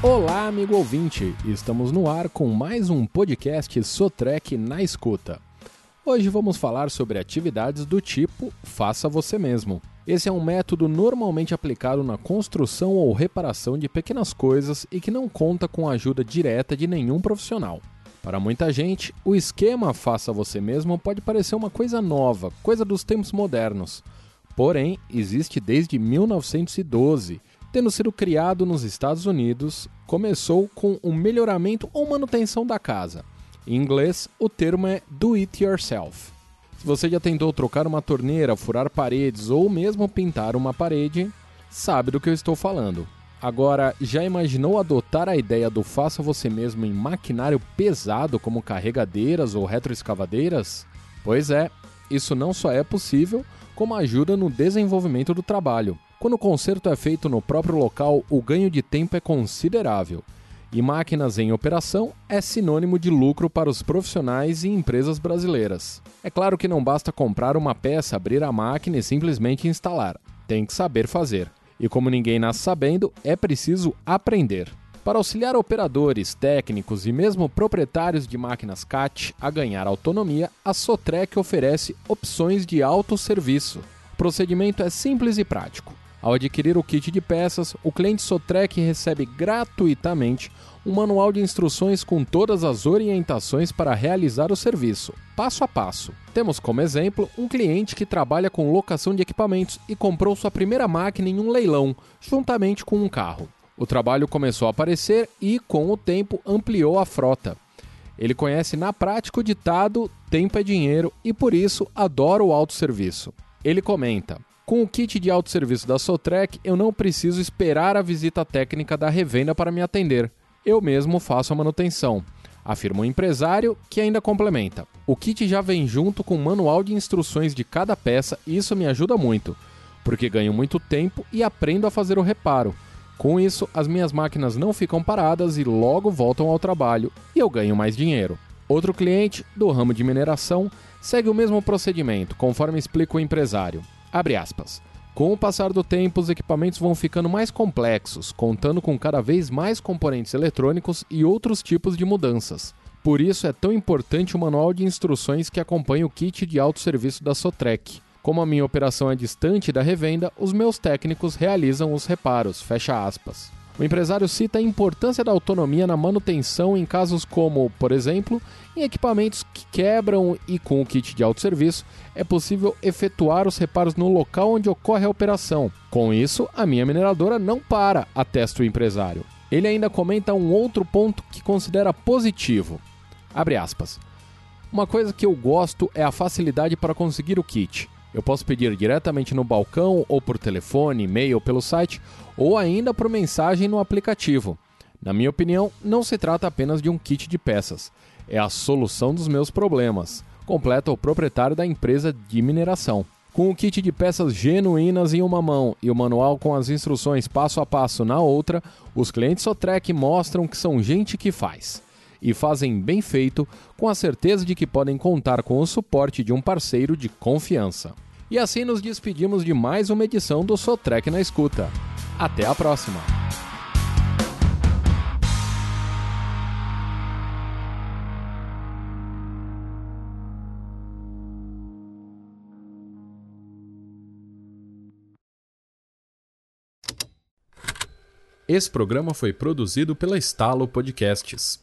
Olá, amigo ouvinte! Estamos no ar com mais um podcast Sotrec na escuta. Hoje vamos falar sobre atividades do tipo Faça Você Mesmo. Esse é um método normalmente aplicado na construção ou reparação de pequenas coisas e que não conta com a ajuda direta de nenhum profissional. Para muita gente, o esquema Faça Você Mesmo pode parecer uma coisa nova, coisa dos tempos modernos. Porém, existe desde 1912 tendo sido criado nos Estados Unidos, começou com o melhoramento ou manutenção da casa. Em inglês, o termo é do it yourself. Se você já tentou trocar uma torneira, furar paredes ou mesmo pintar uma parede, sabe do que eu estou falando. Agora, já imaginou adotar a ideia do faça você mesmo em maquinário pesado como carregadeiras ou retroescavadeiras? Pois é, isso não só é possível, como ajuda no desenvolvimento do trabalho. Quando o conserto é feito no próprio local, o ganho de tempo é considerável. E máquinas em operação é sinônimo de lucro para os profissionais e empresas brasileiras. É claro que não basta comprar uma peça, abrir a máquina e simplesmente instalar. Tem que saber fazer. E como ninguém nasce sabendo, é preciso aprender. Para auxiliar operadores, técnicos e mesmo proprietários de máquinas CAT a ganhar autonomia, a Sotrec oferece opções de autosserviço. O procedimento é simples e prático. Ao adquirir o kit de peças, o cliente Sotrec recebe gratuitamente um manual de instruções com todas as orientações para realizar o serviço, passo a passo. Temos como exemplo um cliente que trabalha com locação de equipamentos e comprou sua primeira máquina em um leilão, juntamente com um carro. O trabalho começou a aparecer e, com o tempo, ampliou a frota. Ele conhece na prática o ditado tempo é dinheiro e por isso adora o autosserviço. Ele comenta: com o kit de autosserviço da Sotrec, eu não preciso esperar a visita técnica da revenda para me atender. Eu mesmo faço a manutenção. Afirma o empresário, que ainda complementa. O kit já vem junto com o manual de instruções de cada peça e isso me ajuda muito, porque ganho muito tempo e aprendo a fazer o reparo. Com isso, as minhas máquinas não ficam paradas e logo voltam ao trabalho e eu ganho mais dinheiro. Outro cliente, do ramo de mineração, segue o mesmo procedimento, conforme explica o empresário. Abre aspas. Com o passar do tempo, os equipamentos vão ficando mais complexos, contando com cada vez mais componentes eletrônicos e outros tipos de mudanças. Por isso é tão importante o manual de instruções que acompanha o kit de autosserviço da Sotrec. Como a minha operação é distante da revenda, os meus técnicos realizam os reparos. Fecha aspas. O empresário cita a importância da autonomia na manutenção em casos como, por exemplo, em equipamentos que quebram e com o kit de autosserviço é possível efetuar os reparos no local onde ocorre a operação. Com isso, a minha mineradora não para, atesta o empresário. Ele ainda comenta um outro ponto que considera positivo. Abre aspas. Uma coisa que eu gosto é a facilidade para conseguir o kit. Eu posso pedir diretamente no balcão, ou por telefone, e-mail, pelo site, ou ainda por mensagem no aplicativo. Na minha opinião, não se trata apenas de um kit de peças, é a solução dos meus problemas, completa o proprietário da empresa de mineração. Com o kit de peças genuínas em uma mão e o manual com as instruções passo a passo na outra, os clientes Sotrec mostram que são gente que faz. E fazem bem feito, com a certeza de que podem contar com o suporte de um parceiro de confiança. E assim nos despedimos de mais uma edição do Sotrec na Escuta. Até a próxima! Esse programa foi produzido pela Estalo Podcasts.